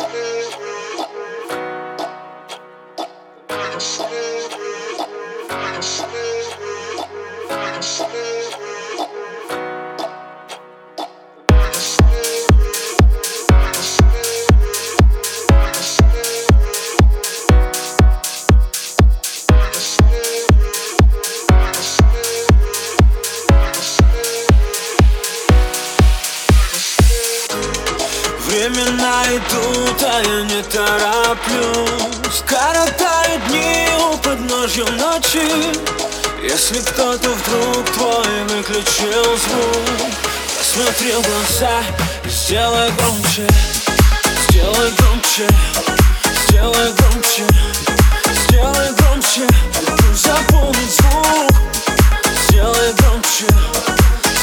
i'm sorry. Идут, а я не тороплюсь. Коротаю дни у подножья ночи. Если кто-то вдруг твой выключил звук Посмотри в глаза и сделай громче Сделай громче, сделай громче Сделай громче, запомнить звук. Сделай громче,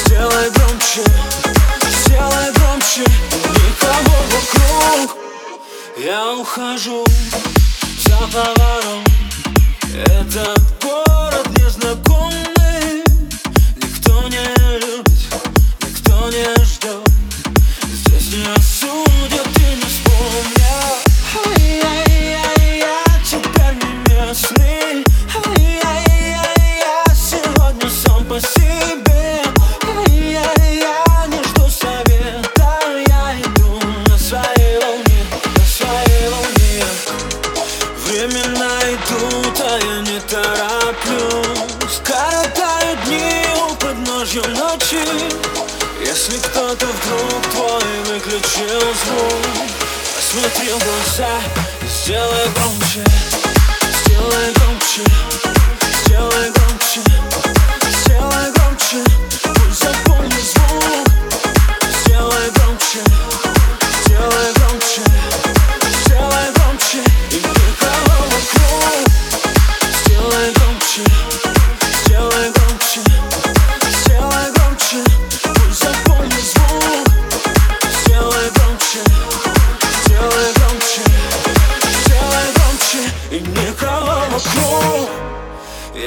сделай громче Сделай громче Я ухожу за поворот Этот подножья ночи Если кто-то вдруг твой выключил звук. Посмотри в глаза и сделай громче Сделай громче, сделай громче Сделай громче,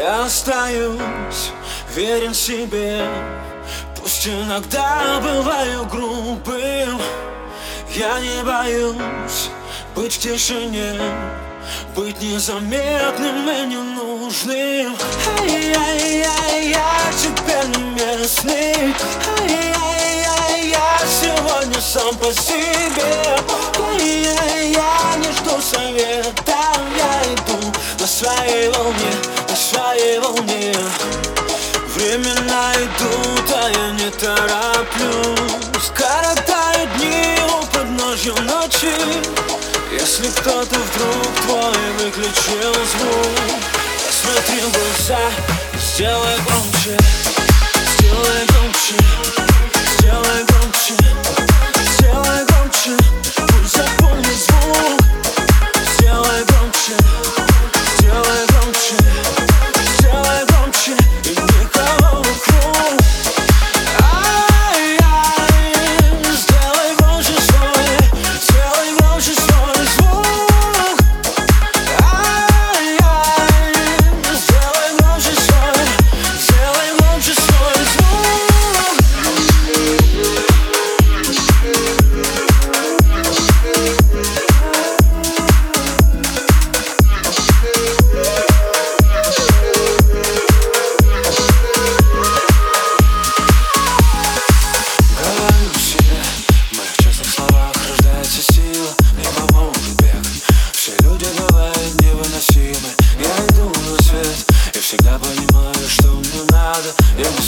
Я остаюсь верен себе. Пусть иногда бываю грубым. Я не боюсь быть в тишине Быть незаметным и ненужным. Ай-яй-яй, я теперь не местный. Ай-яй-яй, я сегодня сам по себе я не тороплюсь Коротаю дни у подножья ночи. Если кто-то вдруг твой выключил звук Посмотри в глаза сделай громче Сделай громче, сделай громче невыносимы Я